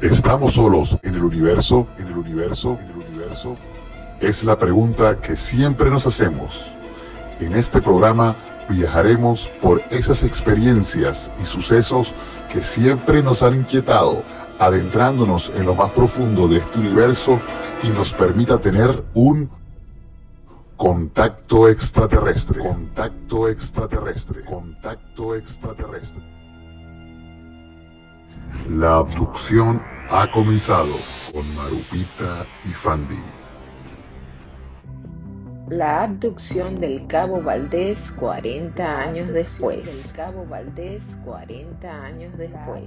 ¿Estamos solos en el universo? ¿En el universo? ¿En el universo? Es la pregunta que siempre nos hacemos. En este programa viajaremos por esas experiencias y sucesos que siempre nos han inquietado, adentrándonos en lo más profundo de este universo y nos permita tener un contacto extraterrestre. Contacto extraterrestre. Contacto extraterrestre. La abducción ha comenzado con Marupita y Fandi. La abducción del Cabo Valdés 40 años después. Del Cabo Valdés 40 años después.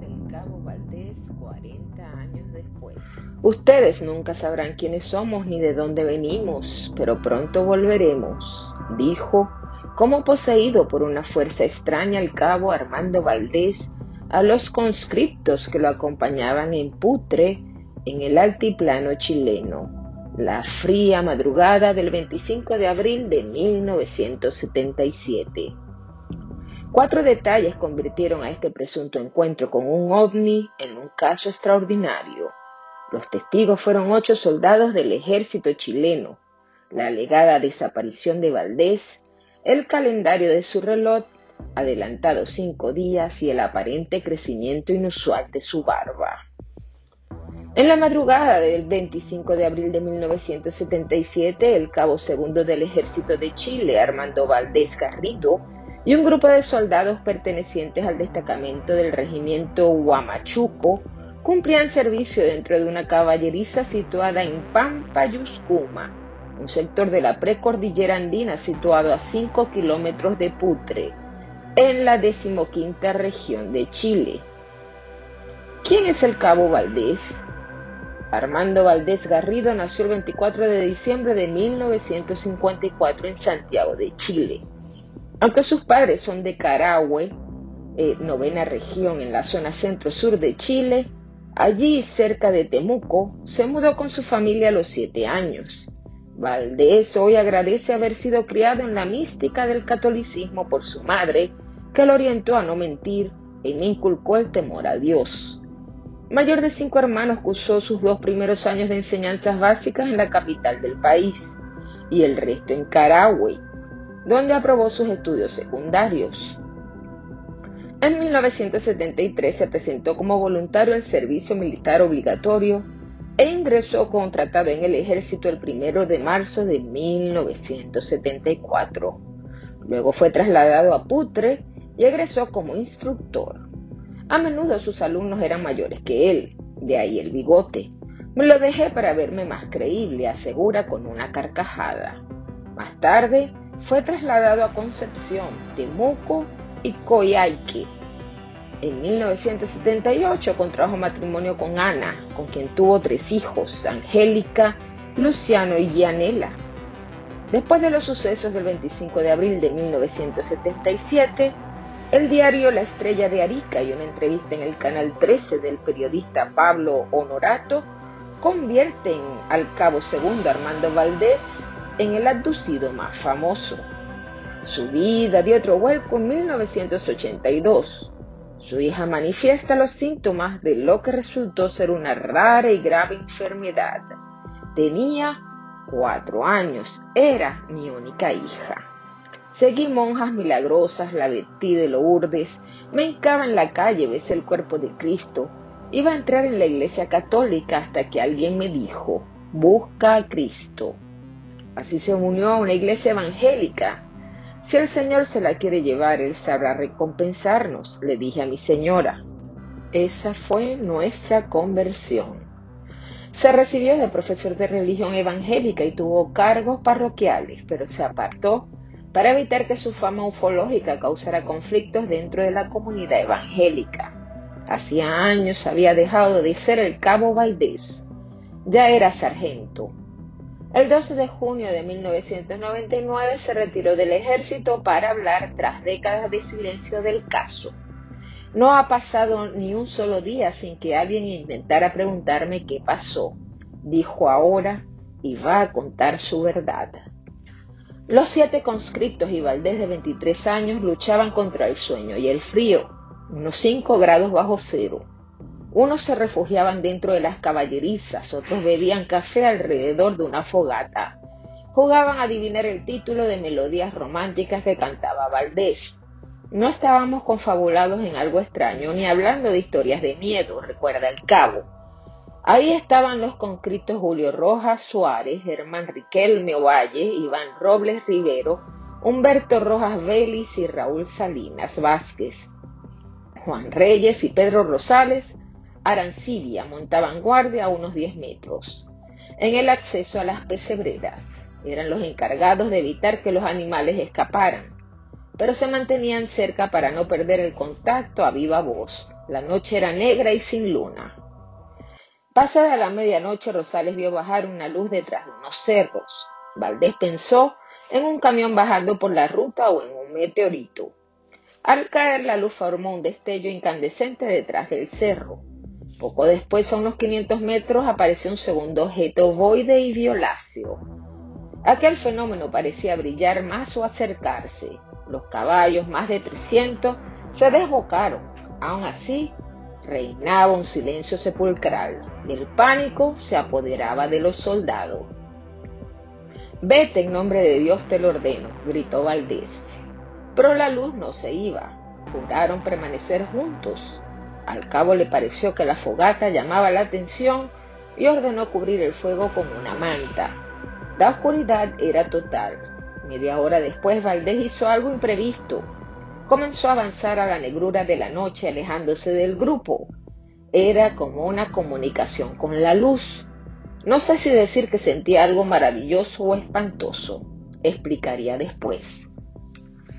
del Cabo Valdés 40 años después. Ustedes nunca sabrán quiénes somos ni de dónde venimos, pero pronto volveremos, dijo, como poseído por una fuerza extraña el cabo Armando Valdés a los conscriptos que lo acompañaban en Putre, en el altiplano chileno, la fría madrugada del 25 de abril de 1977. Cuatro detalles convirtieron a este presunto encuentro con un ovni en un caso extraordinario. Los testigos fueron ocho soldados del ejército chileno, la alegada desaparición de Valdés, el calendario de su reloj adelantado cinco días y el aparente crecimiento inusual de su barba. En la madrugada del 25 de abril de 1977, el cabo segundo del ejército de Chile, Armando Valdés Garrido, y un grupo de soldados pertenecientes al destacamento del regimiento Huamachuco cumplían servicio dentro de una caballeriza situada en Pampayuscuma, un sector de la precordillera andina situado a 5 kilómetros de Putre, en la decimoquinta región de Chile. ¿Quién es el cabo Valdés? Armando Valdés Garrido nació el 24 de diciembre de 1954 en Santiago de Chile. Aunque sus padres son de Carahue, eh, novena región en la zona centro-sur de Chile, allí cerca de Temuco, se mudó con su familia a los siete años. Valdés hoy agradece haber sido criado en la mística del catolicismo por su madre, que lo orientó a no mentir y me inculcó el temor a Dios. Mayor de cinco hermanos cursó sus dos primeros años de enseñanzas básicas en la capital del país y el resto en Carahue, donde aprobó sus estudios secundarios. En 1973 se presentó como voluntario al servicio militar obligatorio e ingresó contratado en el ejército el primero de marzo de 1974. Luego fue trasladado a Putre y egresó como instructor. A menudo sus alumnos eran mayores que él, de ahí el bigote. Me lo dejé para verme más creíble, asegura con una carcajada. Más tarde fue trasladado a Concepción, Temuco y Coyhaique. En 1978 contrajo matrimonio con Ana, con quien tuvo tres hijos, Angélica, Luciano y Gianela. Después de los sucesos del 25 de abril de 1977, el diario La Estrella de Arica y una entrevista en el canal 13 del periodista Pablo Honorato convierten al cabo segundo Armando Valdés en el abducido más famoso. Su vida dio otro vuelco en 1982. Su hija manifiesta los síntomas de lo que resultó ser una rara y grave enfermedad. Tenía cuatro años, era mi única hija. Seguí monjas milagrosas, la vestí de Lourdes, me hincaba en la calle, besé el cuerpo de Cristo. Iba a entrar en la iglesia católica hasta que alguien me dijo, busca a Cristo. Así se unió a una iglesia evangélica. Si el Señor se la quiere llevar, Él sabrá recompensarnos, le dije a mi señora. Esa fue nuestra conversión. Se recibió de profesor de religión evangélica y tuvo cargos parroquiales, pero se apartó para evitar que su fama ufológica causara conflictos dentro de la comunidad evangélica. Hacía años había dejado de ser el cabo Valdés. Ya era sargento. El 12 de junio de 1999 se retiró del ejército para hablar tras décadas de silencio del caso. No ha pasado ni un solo día sin que alguien intentara preguntarme qué pasó. Dijo ahora y va a contar su verdad. Los siete conscriptos y Valdés de 23 años luchaban contra el sueño y el frío, unos 5 grados bajo cero. Unos se refugiaban dentro de las caballerizas, otros bebían café alrededor de una fogata. Jugaban a adivinar el título de melodías románticas que cantaba Valdés. No estábamos confabulados en algo extraño, ni hablando de historias de miedo, recuerda el cabo. Ahí estaban los conscritos Julio Rojas Suárez, Germán Riquelme Ovalle, Iván Robles Rivero, Humberto Rojas Vélez y Raúl Salinas Vázquez. Juan Reyes y Pedro Rosales, Arancibia montaban guardia a unos 10 metros. En el acceso a las pesebreras eran los encargados de evitar que los animales escaparan, pero se mantenían cerca para no perder el contacto a viva voz. La noche era negra y sin luna. Pasada la medianoche, Rosales vio bajar una luz detrás de unos cerros. Valdés pensó en un camión bajando por la ruta o en un meteorito. Al caer la luz formó un destello incandescente detrás del cerro. Poco después, a unos 500 metros, apareció un segundo objeto ovoide y violáceo. Aquel fenómeno parecía brillar más o acercarse. Los caballos, más de 300, se desbocaron. Aún así, reinaba un silencio sepulcral. El pánico se apoderaba de los soldados. Vete en nombre de Dios te lo ordeno, gritó Valdés. Pero la luz no se iba. Juraron permanecer juntos. Al cabo le pareció que la fogata llamaba la atención y ordenó cubrir el fuego con una manta. La oscuridad era total. Media hora después Valdés hizo algo imprevisto. Comenzó a avanzar a la negrura de la noche alejándose del grupo. Era como una comunicación con la luz. No sé si decir que sentía algo maravilloso o espantoso. Explicaría después.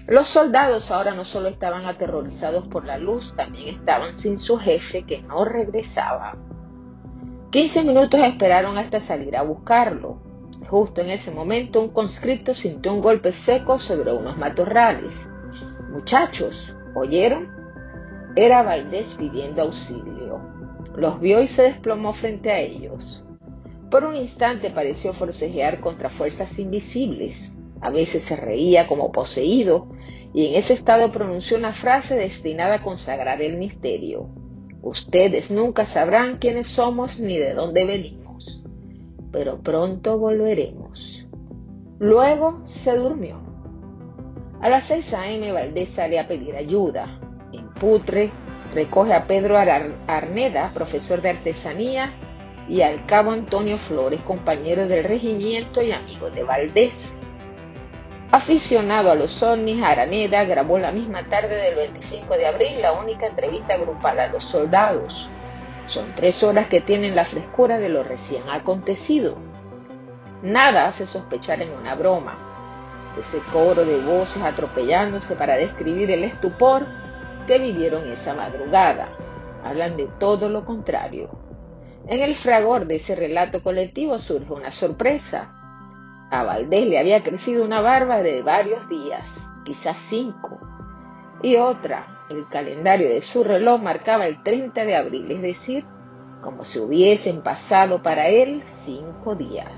Los soldados ahora no solo estaban aterrorizados por la luz, también estaban sin su jefe que no regresaba. Quince minutos esperaron hasta salir a buscarlo. Justo en ese momento un conscripto sintió un golpe seco sobre unos matorrales. Muchachos, ¿oyeron? Era Valdés pidiendo auxilio. Los vio y se desplomó frente a ellos. Por un instante pareció forcejear contra fuerzas invisibles. A veces se reía como poseído y en ese estado pronunció una frase destinada a consagrar el misterio. Ustedes nunca sabrán quiénes somos ni de dónde venimos, pero pronto volveremos. Luego se durmió. A las 6 a.m. Valdés sale a pedir ayuda. En Putre recoge a Pedro Arneda, profesor de artesanía, y al cabo Antonio Flores, compañero del regimiento y amigo de Valdés. Aficionado a los ovnis, Araneda grabó la misma tarde del 25 de abril la única entrevista grupal a los soldados. Son tres horas que tienen la frescura de lo recién acontecido. Nada hace sospechar en una broma. Ese coro de voces atropellándose para describir el estupor que vivieron esa madrugada. Hablan de todo lo contrario. En el fragor de ese relato colectivo surge una sorpresa a Valdés le había crecido una barba de varios días, quizás cinco, y otra, el calendario de su reloj marcaba el 30 de abril, es decir, como si hubiesen pasado para él cinco días.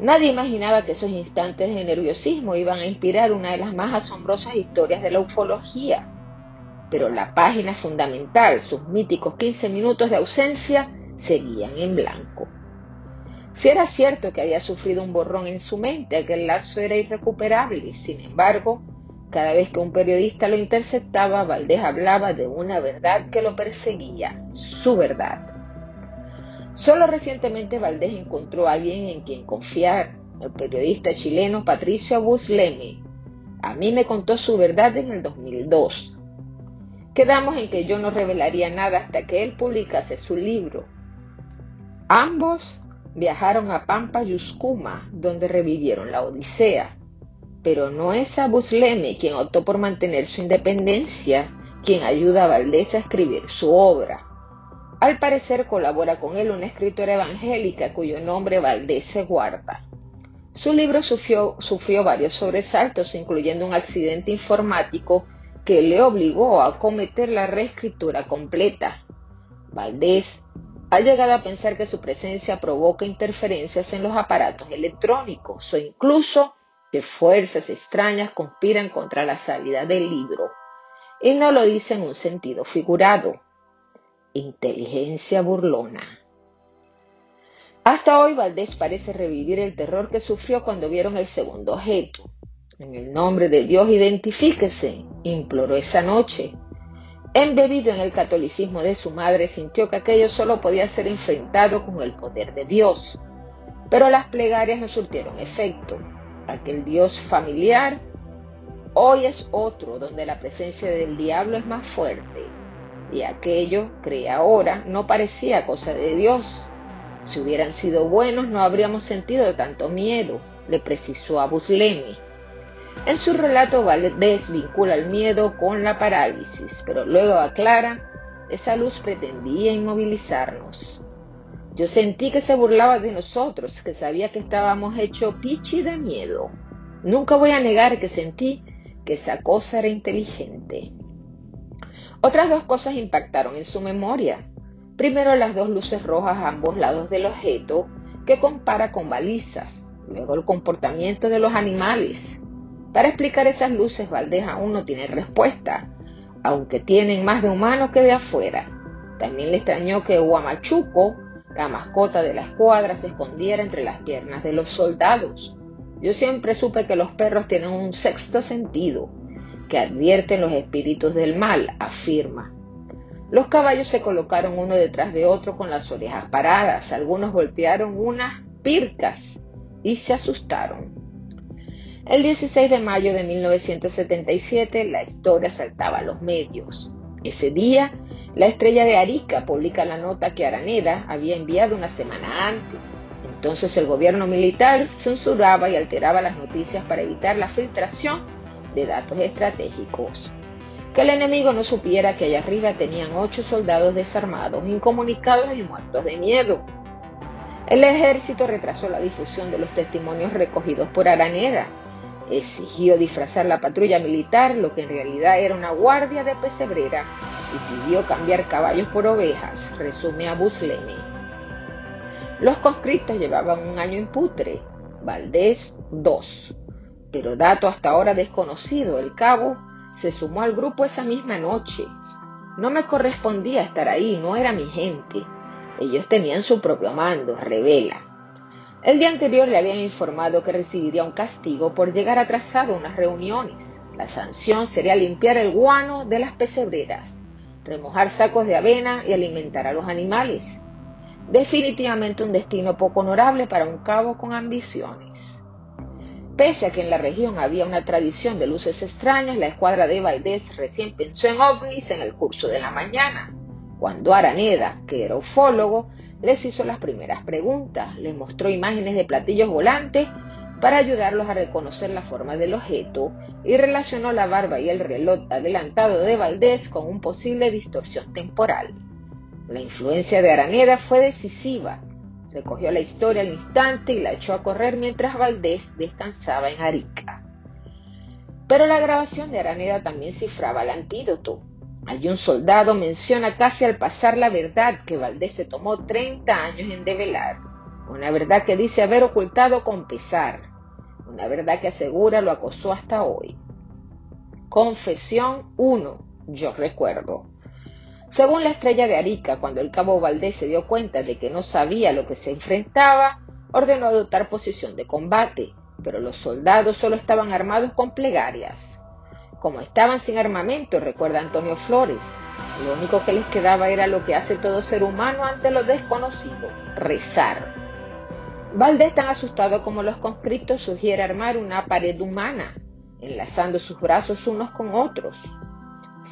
Nadie imaginaba que esos instantes de nerviosismo iban a inspirar una de las más asombrosas historias de la ufología. Pero la página fundamental, sus míticos 15 minutos de ausencia, seguían en blanco. Si era cierto que había sufrido un borrón en su mente, aquel lazo era irrecuperable. Sin embargo, cada vez que un periodista lo interceptaba, Valdés hablaba de una verdad que lo perseguía, su verdad. Solo recientemente Valdés encontró a alguien en quien confiar, el periodista chileno Patricio Busleme. A mí me contó su verdad en el 2002. Quedamos en que yo no revelaría nada hasta que él publicase su libro. Ambos viajaron a Pampa Yuscuma, donde revivieron la Odisea. Pero no es a Busleme quien optó por mantener su independencia, quien ayuda a Valdés a escribir su obra. Al parecer colabora con él una escritora evangélica cuyo nombre Valdés se guarda. Su libro sufrió, sufrió varios sobresaltos, incluyendo un accidente informático que le obligó a cometer la reescritura completa. Valdés ha llegado a pensar que su presencia provoca interferencias en los aparatos electrónicos o incluso que fuerzas extrañas conspiran contra la salida del libro. Y no lo dice en un sentido figurado. Inteligencia burlona. Hasta hoy Valdés parece revivir el terror que sufrió cuando vieron el segundo objeto. En el nombre de Dios identifíquese, imploró esa noche. Embebido en el catolicismo de su madre, sintió que aquello solo podía ser enfrentado con el poder de Dios. Pero las plegarias no surtieron efecto. Aquel Dios familiar hoy es otro donde la presencia del diablo es más fuerte. Y aquello, cree ahora, no parecía cosa de Dios, si hubieran sido buenos no habríamos sentido tanto miedo, le precisó a Buslemi. En su relato Valdés vincula el miedo con la parálisis, pero luego aclara, esa luz pretendía inmovilizarnos. Yo sentí que se burlaba de nosotros, que sabía que estábamos hechos pichi de miedo. Nunca voy a negar que sentí que esa cosa era inteligente. Otras dos cosas impactaron en su memoria. Primero las dos luces rojas a ambos lados del objeto que compara con balizas. Luego el comportamiento de los animales. Para explicar esas luces, Valdés aún no tiene respuesta, aunque tienen más de humano que de afuera. También le extrañó que Huamachuco, la mascota de la escuadra, se escondiera entre las piernas de los soldados. Yo siempre supe que los perros tienen un sexto sentido, que advierten los espíritus del mal, afirma. Los caballos se colocaron uno detrás de otro con las orejas paradas. Algunos voltearon unas pircas y se asustaron. El 16 de mayo de 1977 la historia saltaba a los medios. Ese día, la estrella de Arica publica la nota que Araneda había enviado una semana antes. Entonces el gobierno militar censuraba y alteraba las noticias para evitar la filtración de datos estratégicos que el enemigo no supiera que allá arriba tenían ocho soldados desarmados, incomunicados y muertos de miedo. El ejército retrasó la difusión de los testimonios recogidos por Araneda, exigió disfrazar la patrulla militar, lo que en realidad era una guardia de pesebrera, y pidió cambiar caballos por ovejas, resume a Buslemi. Los conscriptos llevaban un año en Putre, Valdés dos, pero dato hasta ahora desconocido, el cabo se sumó al grupo esa misma noche. No me correspondía estar ahí, no era mi gente. Ellos tenían su propio mando, revela. El día anterior le habían informado que recibiría un castigo por llegar atrasado a unas reuniones. La sanción sería limpiar el guano de las pesebreras, remojar sacos de avena y alimentar a los animales. Definitivamente un destino poco honorable para un cabo con ambiciones. Pese a que en la región había una tradición de luces extrañas, la escuadra de Valdés recién pensó en ovnis en el curso de la mañana, cuando Araneda, que era ufólogo, les hizo las primeras preguntas, les mostró imágenes de platillos volantes para ayudarlos a reconocer la forma del objeto y relacionó la barba y el reloj adelantado de Valdés con un posible distorsión temporal. La influencia de Araneda fue decisiva Recogió la historia al instante y la echó a correr mientras Valdés descansaba en Arica. Pero la grabación de Araneda también cifraba el antídoto. Allí un soldado menciona casi al pasar la verdad que Valdés se tomó 30 años en develar. Una verdad que dice haber ocultado con pesar. Una verdad que asegura lo acosó hasta hoy. Confesión 1. Yo recuerdo. Según la estrella de Arica, cuando el cabo Valdés se dio cuenta de que no sabía lo que se enfrentaba, ordenó adoptar posición de combate, pero los soldados solo estaban armados con plegarias. Como estaban sin armamento, recuerda Antonio Flores, lo único que les quedaba era lo que hace todo ser humano ante lo desconocido, rezar. Valdés, tan asustado como los conscriptos, sugiere armar una pared humana, enlazando sus brazos unos con otros,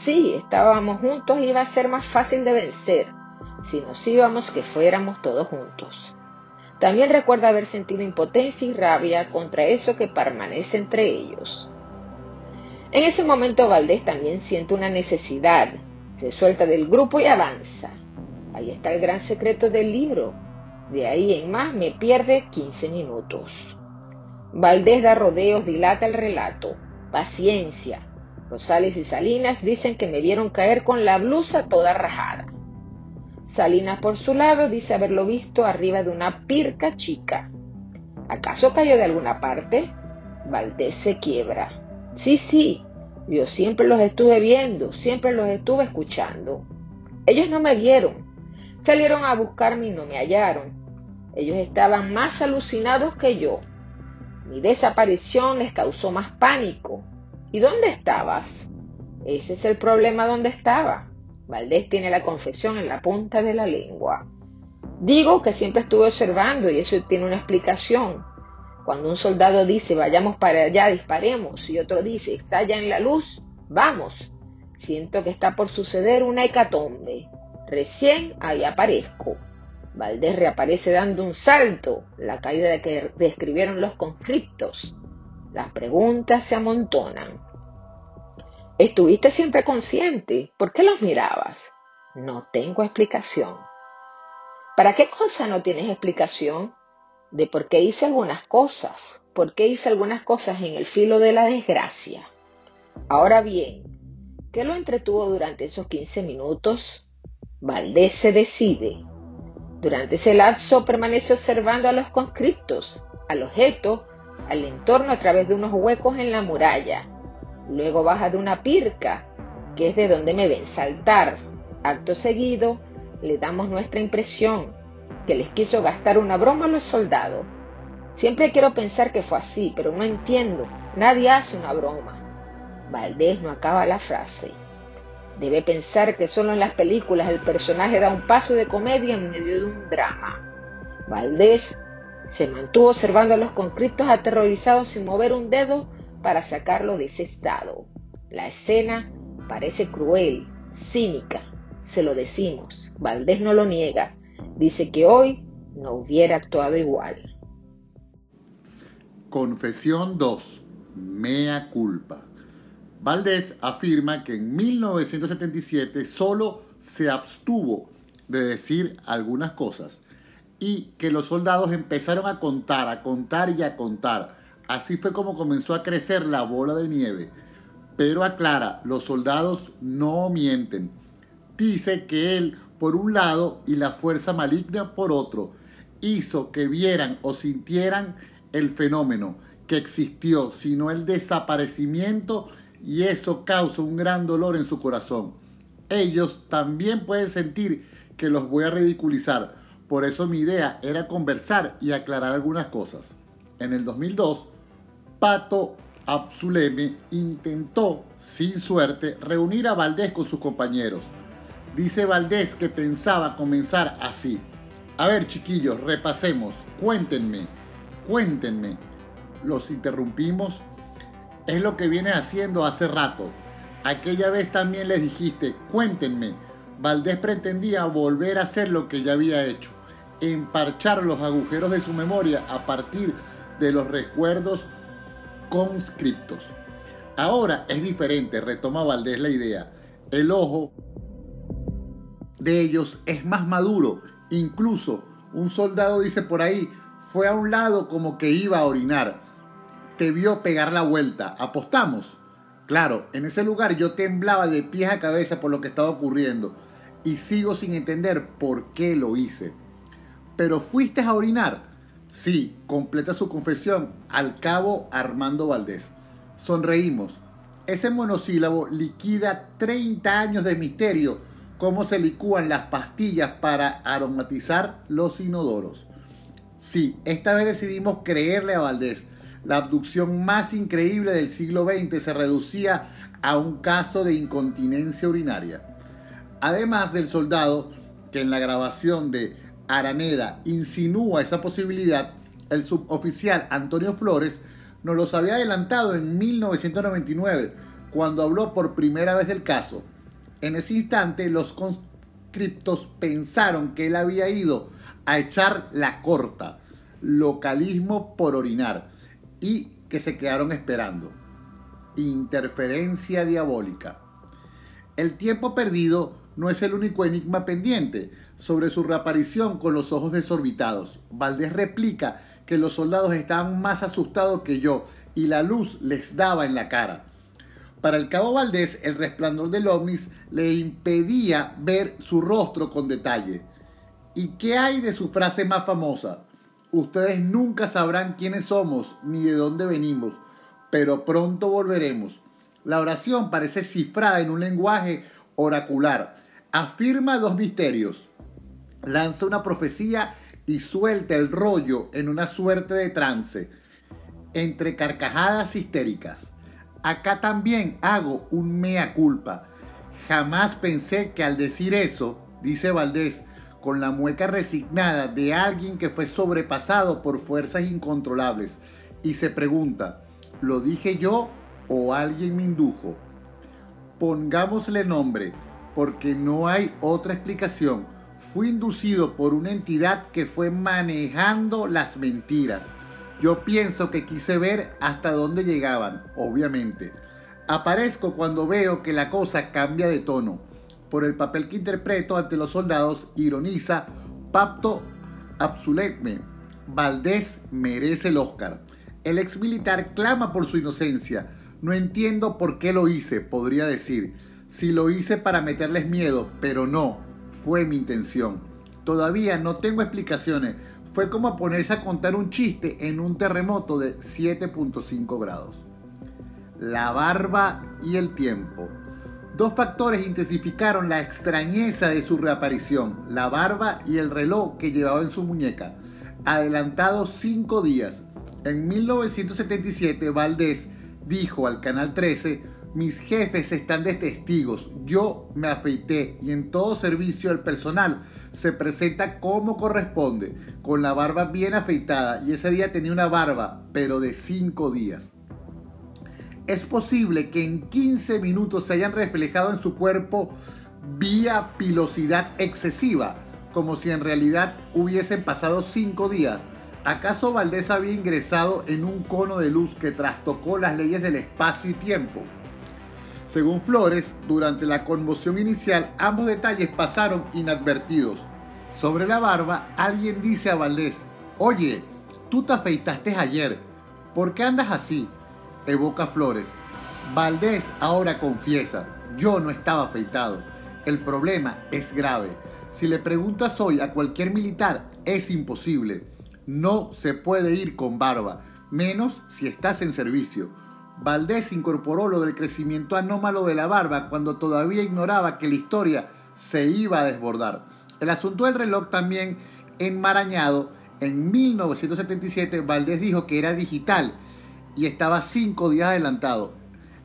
Sí, estábamos juntos iba a ser más fácil de vencer. Si nos íbamos, que fuéramos todos juntos. También recuerda haber sentido impotencia y rabia contra eso que permanece entre ellos. En ese momento Valdés también siente una necesidad. Se suelta del grupo y avanza. Ahí está el gran secreto del libro. De ahí en más me pierde 15 minutos. Valdés da rodeos, dilata el relato. Paciencia, Rosales y Salinas dicen que me vieron caer con la blusa toda rajada. Salinas por su lado dice haberlo visto arriba de una pirca chica. ¿Acaso cayó de alguna parte? Valdés se quiebra. Sí, sí, yo siempre los estuve viendo, siempre los estuve escuchando. Ellos no me vieron. Salieron a buscarme y no me hallaron. Ellos estaban más alucinados que yo. Mi desaparición les causó más pánico. ¿Y dónde estabas? Ese es el problema donde estaba. Valdés tiene la confesión en la punta de la lengua. Digo que siempre estuve observando y eso tiene una explicación. Cuando un soldado dice vayamos para allá, disparemos, y otro dice está allá en la luz, vamos. Siento que está por suceder una hecatombe. Recién ahí aparezco. Valdés reaparece dando un salto, la caída de que describieron los conscriptos. Las preguntas se amontonan. ¿Estuviste siempre consciente? ¿Por qué los mirabas? No tengo explicación. ¿Para qué cosa no tienes explicación? De por qué hice algunas cosas, por qué hice algunas cosas en el filo de la desgracia. Ahora bien, ¿qué lo entretuvo durante esos 15 minutos? Valdés se decide. Durante ese lapso permanece observando a los conscriptos, al objeto, al entorno a través de unos huecos en la muralla. Luego baja de una pirca, que es de donde me ven saltar. Acto seguido, le damos nuestra impresión, que les quiso gastar una broma a los soldados. Siempre quiero pensar que fue así, pero no entiendo. Nadie hace una broma. Valdés no acaba la frase. Debe pensar que solo en las películas el personaje da un paso de comedia en medio de un drama. Valdés se mantuvo observando a los conscriptos aterrorizados sin mover un dedo para sacarlo de ese estado. La escena parece cruel, cínica, se lo decimos. Valdés no lo niega. Dice que hoy no hubiera actuado igual. Confesión 2. Mea culpa. Valdés afirma que en 1977 solo se abstuvo de decir algunas cosas y que los soldados empezaron a contar, a contar y a contar. Así fue como comenzó a crecer la bola de nieve. Pero aclara, los soldados no mienten dice que él por un lado y la fuerza maligna por otro hizo que vieran o sintieran el fenómeno que existió, sino el desaparecimiento y eso causa un gran dolor en su corazón. Ellos también pueden sentir que los voy a ridiculizar, por eso mi idea era conversar y aclarar algunas cosas. En el 2002, Pato Absuleme intentó, sin suerte, reunir a Valdés con sus compañeros Dice Valdés que pensaba comenzar así. A ver, chiquillos, repasemos. Cuéntenme, cuéntenme. Los interrumpimos. Es lo que viene haciendo hace rato. Aquella vez también les dijiste, cuéntenme. Valdés pretendía volver a hacer lo que ya había hecho. Emparchar los agujeros de su memoria a partir de los recuerdos conscriptos. Ahora es diferente, retoma Valdés la idea. El ojo de ellos es más maduro. Incluso un soldado dice por ahí, fue a un lado como que iba a orinar. Te vio pegar la vuelta. ¿Apostamos? Claro, en ese lugar yo temblaba de pies a cabeza por lo que estaba ocurriendo y sigo sin entender por qué lo hice. ¿Pero fuiste a orinar? Sí, completa su confesión al cabo Armando Valdés. Sonreímos. Ese monosílabo liquida 30 años de misterio cómo se licúan las pastillas para aromatizar los inodoros. Sí, esta vez decidimos creerle a Valdés. La abducción más increíble del siglo XX se reducía a un caso de incontinencia urinaria. Además del soldado que en la grabación de Araneda insinúa esa posibilidad, el suboficial Antonio Flores nos los había adelantado en 1999, cuando habló por primera vez del caso. En ese instante los conscriptos pensaron que él había ido a echar la corta, localismo por orinar, y que se quedaron esperando. Interferencia diabólica. El tiempo perdido no es el único enigma pendiente sobre su reaparición con los ojos desorbitados. Valdés replica que los soldados estaban más asustados que yo y la luz les daba en la cara. Para el cabo Valdés, el resplandor del ovnis le impedía ver su rostro con detalle. ¿Y qué hay de su frase más famosa? Ustedes nunca sabrán quiénes somos ni de dónde venimos, pero pronto volveremos. La oración parece cifrada en un lenguaje oracular. Afirma dos misterios, lanza una profecía y suelta el rollo en una suerte de trance, entre carcajadas histéricas. Acá también hago un mea culpa. Jamás pensé que al decir eso, dice Valdés, con la mueca resignada de alguien que fue sobrepasado por fuerzas incontrolables, y se pregunta, ¿lo dije yo o alguien me indujo? Pongámosle nombre, porque no hay otra explicación fui inducido por una entidad que fue manejando las mentiras. Yo pienso que quise ver hasta dónde llegaban, obviamente. Aparezco cuando veo que la cosa cambia de tono. Por el papel que interpreto ante los soldados, ironiza, Pacto absoletme. Valdés merece el Oscar. El ex militar clama por su inocencia. No entiendo por qué lo hice, podría decir. Si lo hice para meterles miedo, pero no, fue mi intención. Todavía no tengo explicaciones. Fue como ponerse a contar un chiste en un terremoto de 7.5 grados. La barba y el tiempo. Dos factores intensificaron la extrañeza de su reaparición, la barba y el reloj que llevaba en su muñeca, adelantado cinco días. En 1977, Valdés dijo al Canal 13, mis jefes están de testigos. Yo me afeité y en todo servicio el personal se presenta como corresponde, con la barba bien afeitada y ese día tenía una barba, pero de cinco días. Es posible que en 15 minutos se hayan reflejado en su cuerpo vía pilosidad excesiva, como si en realidad hubiesen pasado cinco días. ¿Acaso Valdés había ingresado en un cono de luz que trastocó las leyes del espacio y tiempo? Según Flores, durante la conmoción inicial, ambos detalles pasaron inadvertidos. Sobre la barba, alguien dice a Valdés, oye, tú te afeitaste ayer, ¿por qué andas así? Evoca Flores. Valdés ahora confiesa, yo no estaba afeitado. El problema es grave. Si le preguntas hoy a cualquier militar, es imposible. No se puede ir con barba, menos si estás en servicio. Valdés incorporó lo del crecimiento anómalo de la barba cuando todavía ignoraba que la historia se iba a desbordar. El asunto del reloj también enmarañado. En 1977 Valdés dijo que era digital y estaba cinco días adelantado,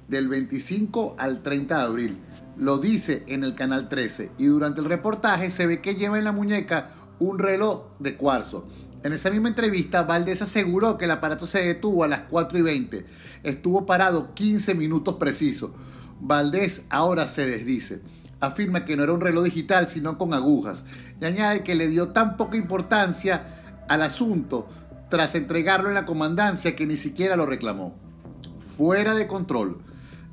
del 25 al 30 de abril. Lo dice en el canal 13 y durante el reportaje se ve que lleva en la muñeca un reloj de cuarzo. En esa misma entrevista, Valdés aseguró que el aparato se detuvo a las 4 y 20. Estuvo parado 15 minutos precisos. Valdés ahora se desdice. Afirma que no era un reloj digital, sino con agujas. Y añade que le dio tan poca importancia al asunto tras entregarlo en la comandancia que ni siquiera lo reclamó. Fuera de control.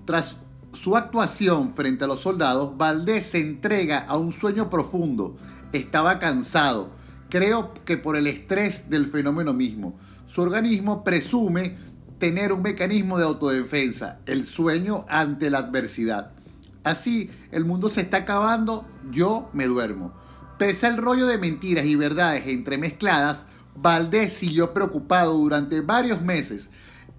Tras su actuación frente a los soldados, Valdés se entrega a un sueño profundo. Estaba cansado Creo que por el estrés del fenómeno mismo. Su organismo presume tener un mecanismo de autodefensa, el sueño ante la adversidad. Así, el mundo se está acabando, yo me duermo. Pese al rollo de mentiras y verdades entremezcladas, Valdés siguió preocupado durante varios meses.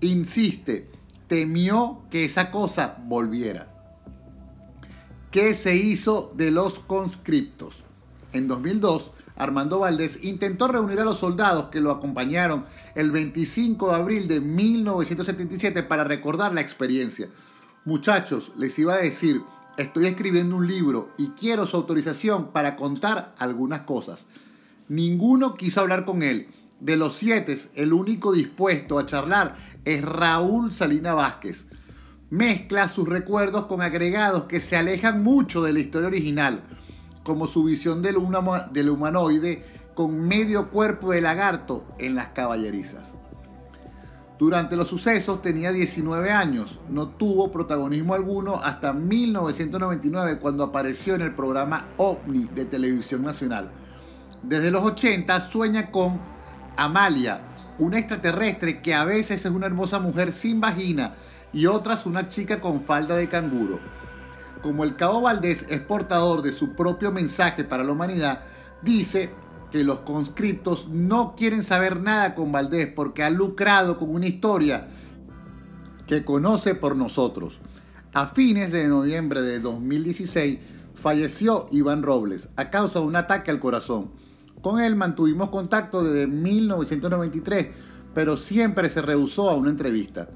Insiste, temió que esa cosa volviera. ¿Qué se hizo de los conscriptos? En 2002, Armando Valdés, intentó reunir a los soldados que lo acompañaron el 25 de abril de 1977 para recordar la experiencia. Muchachos, les iba a decir, estoy escribiendo un libro y quiero su autorización para contar algunas cosas. Ninguno quiso hablar con él. De los siete, el único dispuesto a charlar es Raúl Salina Vázquez. Mezcla sus recuerdos con agregados que se alejan mucho de la historia original como su visión del, humanoide con medio cuerpo de lagarto en las caballerizas. Durante los sucesos tenía 19 años, no tuvo protagonismo alguno hasta 1999 cuando apareció en el programa OVNI de Televisión Nacional. Desde los 80 sueña con Amalia, una extraterrestre que a veces es una hermosa mujer sin vagina y otras una chica con falda de canguro como el cabo Valdés es portador de su propio mensaje para la humanidad, dice que los conscriptos no quieren saber nada con Valdés porque ha lucrado con una historia que conoce por nosotros. A fines de noviembre de 2016, falleció Iván Robles a causa de un ataque al corazón. Con él mantuvimos contacto desde 1993, pero siempre se rehusó a una entrevista.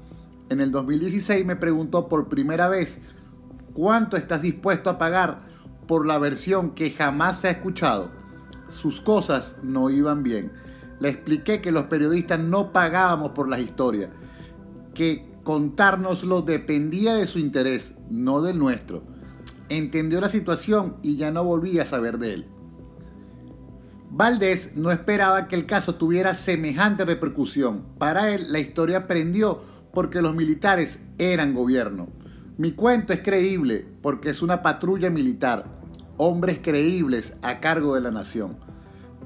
En el 2016 me preguntó por primera vez cuánto estás dispuesto a pagar por la versión que jamás se ha escuchado. Sus cosas no iban bien. Le expliqué que los periodistas no pagábamos por las historias, que contárnoslo dependía de su interés, no del nuestro. Entendió la situación y ya no volví a saber de él. Valdés no esperaba que el caso tuviera semejante repercusión. Para él la historia prendió porque los militares eran gobierno. Mi cuento es creíble porque es una patrulla militar, hombres creíbles a cargo de la nación.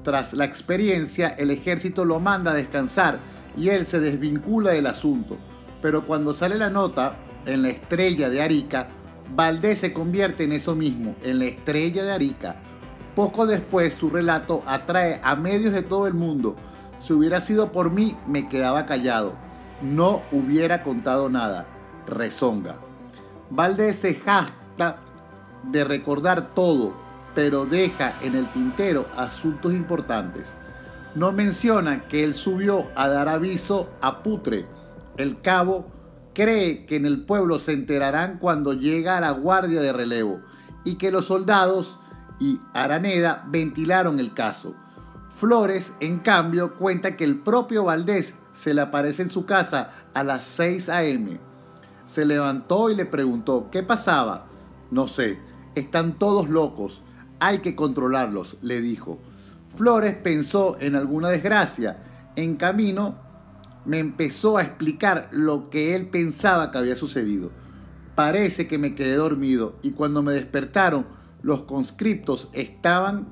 Tras la experiencia, el ejército lo manda a descansar y él se desvincula del asunto. Pero cuando sale la nota, en la estrella de Arica, Valdés se convierte en eso mismo, en la estrella de Arica. Poco después su relato atrae a medios de todo el mundo. Si hubiera sido por mí, me quedaba callado. No hubiera contado nada. Rezonga. Valdés se jacta de recordar todo, pero deja en el tintero asuntos importantes. No menciona que él subió a dar aviso a Putre. El cabo cree que en el pueblo se enterarán cuando llega a la guardia de relevo y que los soldados y Araneda ventilaron el caso. Flores, en cambio, cuenta que el propio Valdés se le aparece en su casa a las 6 a.m. Se levantó y le preguntó, ¿qué pasaba? No sé, están todos locos, hay que controlarlos, le dijo. Flores pensó en alguna desgracia. En camino me empezó a explicar lo que él pensaba que había sucedido. Parece que me quedé dormido y cuando me despertaron los conscriptos estaban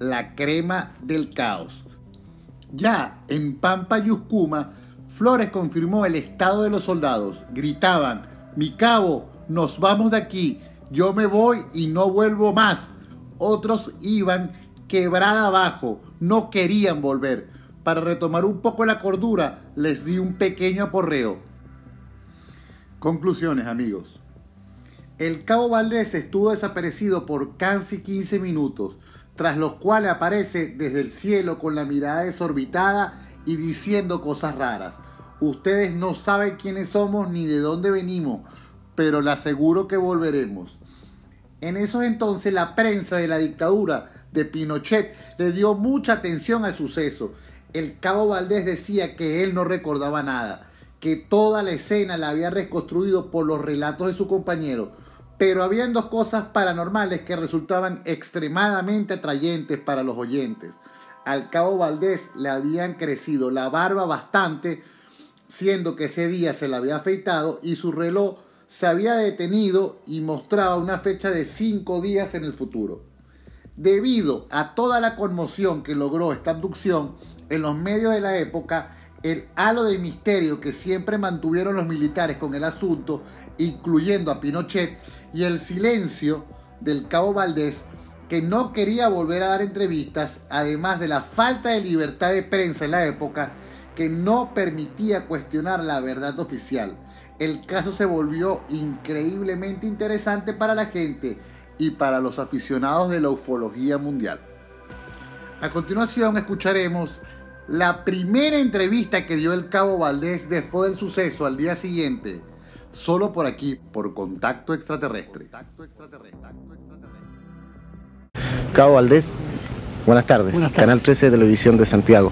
la crema del caos. Ya en Pampa Yuscuma, Flores confirmó el estado de los soldados. Gritaban, mi cabo, nos vamos de aquí, yo me voy y no vuelvo más. Otros iban quebrada abajo, no querían volver. Para retomar un poco la cordura, les di un pequeño aporreo. Conclusiones, amigos. El cabo Valdés estuvo desaparecido por casi 15 minutos, tras los cuales aparece desde el cielo con la mirada desorbitada y diciendo cosas raras. Ustedes no saben quiénes somos ni de dónde venimos, pero le aseguro que volveremos. En esos entonces la prensa de la dictadura de Pinochet le dio mucha atención al suceso. El cabo Valdés decía que él no recordaba nada, que toda la escena la había reconstruido por los relatos de su compañero pero habían dos cosas paranormales que resultaban extremadamente atrayentes para los oyentes. Al cabo Valdés le habían crecido la barba bastante, siendo que ese día se la había afeitado y su reloj se había detenido y mostraba una fecha de cinco días en el futuro. Debido a toda la conmoción que logró esta abducción en los medios de la época, el halo de misterio que siempre mantuvieron los militares con el asunto, incluyendo a Pinochet, y el silencio del cabo Valdés, que no quería volver a dar entrevistas, además de la falta de libertad de prensa en la época, que no permitía cuestionar la verdad oficial. El caso se volvió increíblemente interesante para la gente y para los aficionados de la ufología mundial. A continuación escucharemos la primera entrevista que dio el cabo Valdés después del suceso al día siguiente solo por aquí, por Contacto Extraterrestre. Cabo Valdés, buenas tardes. Canal 13 de Televisión de Santiago.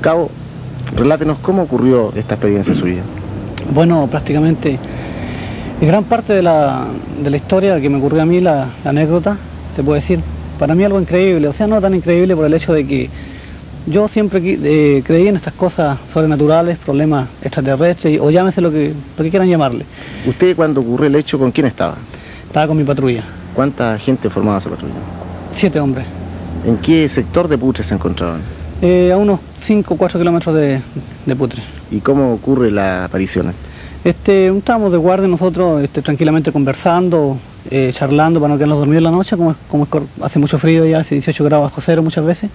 Cabo, relátenos cómo ocurrió esta experiencia suya. Bueno, prácticamente gran parte de la, de la historia que me ocurrió a mí, la, la anécdota, te puedo decir, para mí algo increíble, o sea, no tan increíble por el hecho de que yo siempre eh, creí en estas cosas sobrenaturales, problemas extraterrestres, o llámese lo que, lo que quieran llamarle. ¿Usted cuando ocurrió el hecho, con quién estaba? Estaba con mi patrulla. ¿Cuánta gente formaba esa patrulla? Siete hombres. ¿En qué sector de Putre se encontraban? Eh, a unos 5 o 4 kilómetros de, Putre. ¿Y cómo ocurre la aparición? Este, estábamos de guardia nosotros este, tranquilamente conversando, eh, charlando para no quedarnos dormidos en la noche, como, como hace mucho frío ya, hace 18 grados bajo cero muchas veces.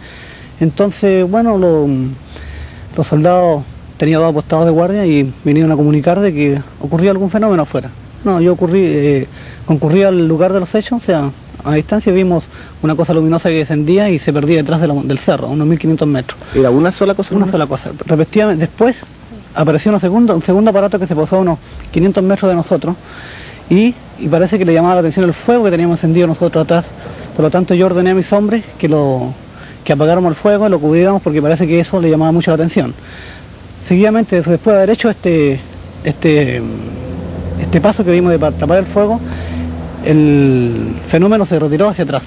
Entonces, bueno, los soldados tenían dos apostados de guardia y vinieron a comunicar de que ocurría algún fenómeno afuera. No, yo ocurrí, eh, concurrí al lugar de los hechos, o sea, a distancia vimos una cosa luminosa que descendía y se perdía detrás del cerro, a unos 1500 metros. ¿Era una sola cosa? Una sola cosa. Repetidamente, después apareció una segunda, un segundo aparato que se posó a unos 500 metros de nosotros y, parece que le llamaba la atención el fuego que teníamos encendido nosotros atrás. Por lo tanto yo ordené a mis hombres que lo que apagáramos el fuego y lo cubriéramos porque parece que eso le llamaba mucho la atención. Seguidamente, después de haber hecho este, este, este paso que vimos de tapar el fuego, el fenómeno se retiró hacia atrás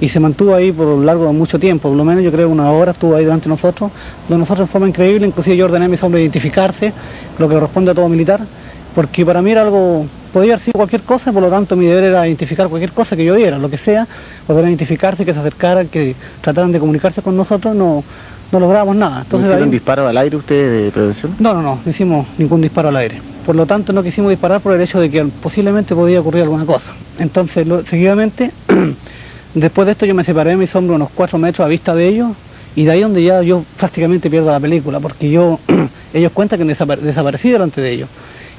y se mantuvo ahí por lo largo de mucho tiempo, por lo menos yo creo una hora estuvo ahí delante de nosotros, donde nosotros en forma increíble, inclusive yo ordené a mis hombres identificarse, lo que corresponde a todo militar, porque para mí era algo, podía haber sido cualquier cosa, por lo tanto mi deber era identificar cualquier cosa que yo viera, lo que sea, poder identificarse, que se acercaran, que trataran de comunicarse con nosotros, no, no lográbamos nada. Entonces, ¿No hicieron disparo al aire ustedes de prevención? No, no, no, no hicimos ningún disparo al aire. Por lo tanto, no quisimos disparar por el hecho de que posiblemente podía ocurrir alguna cosa. Entonces, seguidamente, después de esto yo me separé de mis hombros unos cuatro metros a vista de ellos y de ahí donde ya yo prácticamente pierdo la película, porque yo ellos cuentan que desaparecí delante de ellos.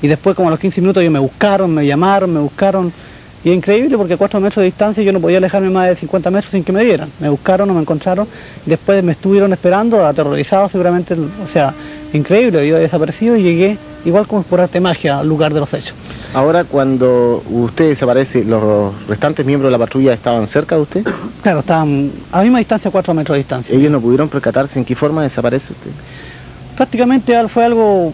Y después, como a los 15 minutos, ellos me buscaron, me llamaron, me buscaron y es increíble porque a 4 metros de distancia yo no podía alejarme más de 50 metros sin que me dieran. Me buscaron, no me encontraron, después me estuvieron esperando, aterrorizados seguramente, o sea, increíble, yo desaparecido y llegué igual como por arte magia al lugar de los hechos. Ahora cuando usted desaparece, ¿los restantes miembros de la patrulla estaban cerca de usted? Claro, estaban a la misma distancia, 4 metros de distancia. ¿Ellos no pudieron percatarse en qué forma desaparece usted? Prácticamente fue algo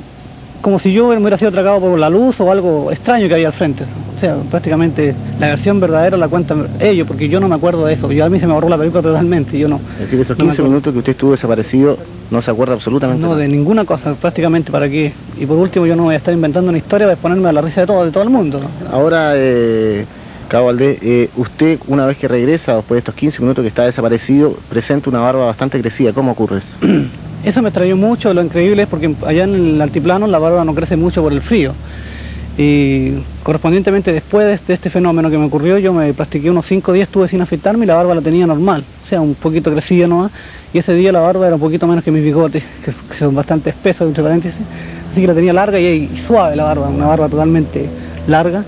como si yo me hubiera sido atracado por la luz o algo extraño que había al frente. O sea, prácticamente la versión verdadera la cuentan ellos, porque yo no me acuerdo de eso. Yo a mí se me borró la película totalmente, yo no. Es decir, esos 15 minutos que usted estuvo desaparecido, no se acuerda absolutamente No, de ninguna cosa, prácticamente para qué. Y por último, yo no voy a estar inventando una historia, voy a ponerme a la risa de todo, de todo el mundo. Ahora, eh, Cabo Valdés, eh, usted una vez que regresa, después de estos 15 minutos que está desaparecido, presenta una barba bastante crecida. ¿Cómo ocurre eso? Eso me extrañó mucho, lo increíble es porque allá en el altiplano la barba no crece mucho por el frío. Y correspondientemente después de este fenómeno que me ocurrió, yo me practiqué unos 5 días, estuve sin afeitarme y la barba la tenía normal, o sea, un poquito crecida nomás. Y ese día la barba era un poquito menos que mis bigotes, que, son bastante espesos, entre paréntesis. Así que la tenía larga y, y suave la barba, una barba totalmente larga.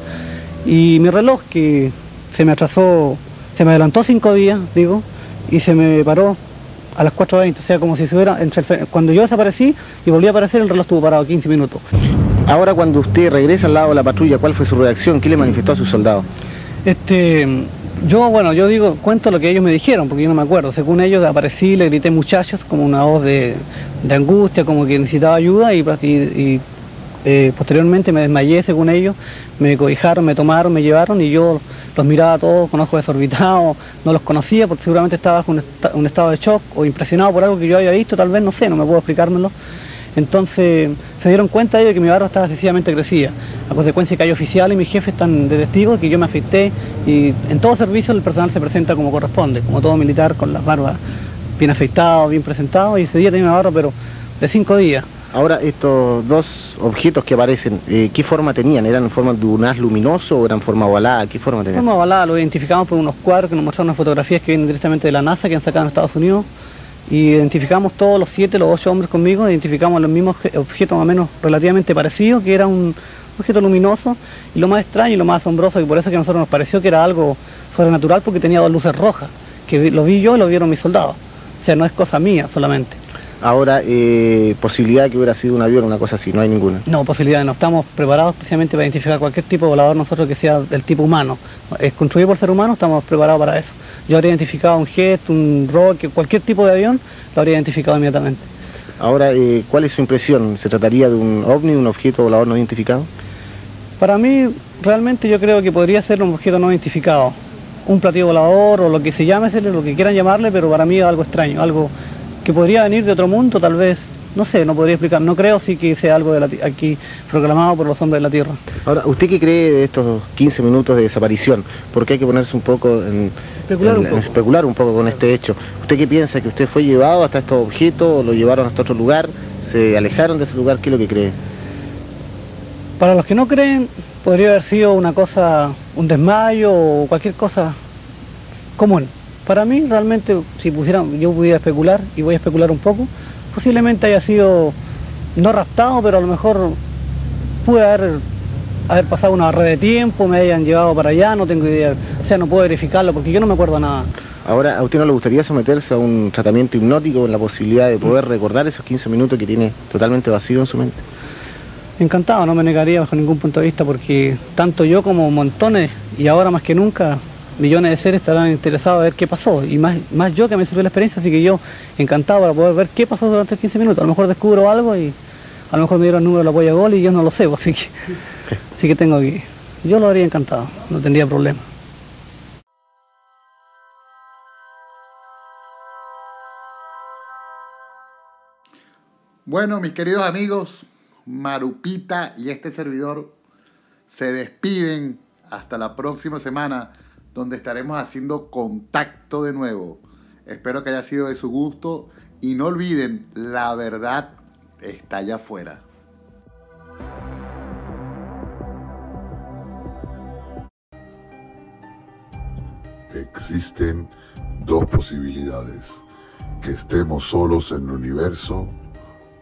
Y mi reloj, que se me atrasó, se me adelantó 5 días, digo, y se me paró a las 4.20, o sea, como si se hubiera, entre cuando yo desaparecí y volví a aparecer, el reloj estuvo parado 15 minutos. Ahora cuando usted regresa al lado de la patrulla, ¿cuál fue su reacción? ¿Qué le manifestó a sus soldados? Este, yo, bueno, yo digo, cuento lo que ellos me dijeron, porque yo no me acuerdo. Según ellos aparecí, le grité muchachos, como una voz de, angustia, como que necesitaba ayuda y, eh, posteriormente me desmayé, según ellos, me cobijaron, me tomaron, me llevaron y yo los miraba todos con ojos desorbitados, no los conocía porque seguramente estaba en un, estado de shock o impresionado por algo que yo había visto, tal vez, no sé, no me puedo explicármelo. Entonces se dieron cuenta ellos de que mi barba estaba excesivamente crecida, a consecuencia que hay oficiales y mis jefes están de testigos que yo me afecté y en todo servicio el personal se presenta como corresponde, como todo militar con las barbas bien afeitadas, bien presentados y ese día tenía una barba pero de cinco días. Ahora, estos dos objetos que aparecen, eh, ¿qué forma tenían? ¿Eran en forma de un haz luminoso o eran forma ovalada? ¿Qué forma tenían? Forma ovalada, lo identificamos por unos cuadros que nos mostraron unas fotografías que vienen directamente de la NASA, que han sacado en Estados Unidos. Y identificamos todos los siete, los ocho hombres conmigo, identificamos los mismos objetos más o menos relativamente parecidos, que era un objeto luminoso. Y lo más extraño y lo más asombroso, que por eso que a nosotros nos pareció que era algo sobrenatural, porque tenía dos luces rojas, que lo vi yo y lo vieron mis soldados. O sea, no es cosa mía solamente. Ahora, eh, posibilidad de que hubiera sido un avión, una cosa así, no hay ninguna. No, posibilidad, no estamos preparados especialmente para identificar cualquier tipo de volador nosotros que sea del tipo humano. Es construido por ser humano, estamos preparados para eso. Yo habría identificado un jet, un rocket, cualquier tipo de avión, lo habría identificado inmediatamente. Ahora, eh, ¿cuál es su impresión? ¿Se trataría de un ovni, un objeto volador no identificado? Para mí, realmente yo creo que podría ser un objeto no identificado. Un platillo volador o lo que se llame, lo que quieran llamarle, pero para mí es algo extraño, algo que podría venir de otro mundo, tal vez, no sé, no podría explicar, no creo sí que sea algo de aquí proclamado por los hombres de la Tierra. Ahora, ¿usted qué cree de estos 15 minutos de desaparición? Porque hay que ponerse un poco en especular, un, poco. especular un poco con este hecho. ¿Usted qué piensa? ¿Que usted fue llevado hasta estos objetos o lo llevaron hasta otro lugar? ¿Se alejaron de ese lugar? ¿Qué es lo que cree? Para los que no creen, podría haber sido una cosa, un desmayo o cualquier cosa común. Para mí realmente, si pusieran, yo pudiera especular, y voy a especular un poco, posiblemente haya sido no raptado, pero a lo mejor pude haber haber pasado una red de tiempo, me hayan llevado para allá, no tengo idea. O sea, no puedo verificarlo porque yo no me acuerdo nada. Ahora, ¿a usted no le gustaría someterse a un tratamiento hipnótico con la posibilidad de poder recordar esos 15 minutos que tiene totalmente vacío en su mente? Encantado, no me negaría bajo ningún punto de vista porque tanto yo como montones y ahora más que nunca millones de seres estarán interesados a ver qué pasó y más, más yo que me sirvió la experiencia, así que yo encantado para poder ver qué pasó durante 15 minutos. A lo mejor descubro algo y a lo mejor me dieron el número de la polla gol y yo no lo sé, así que, así que tengo que... Yo lo haría encantado, no tendría problema. Bueno, mis queridos amigos, Marupita y este servidor se despiden hasta la próxima semana, donde estaremos haciendo contacto de nuevo. Espero que haya sido de su gusto y no olviden, la verdad está allá afuera. Existen dos posibilidades, que estemos solos en el universo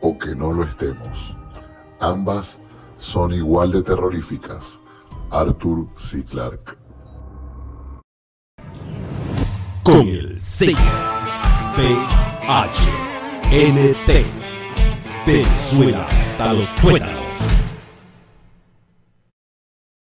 o que no lo estemos. Ambas son igual de terroríficas. Arthur C. Clarke. Con el sello PHNT. Venezuela hasta los tuétanos.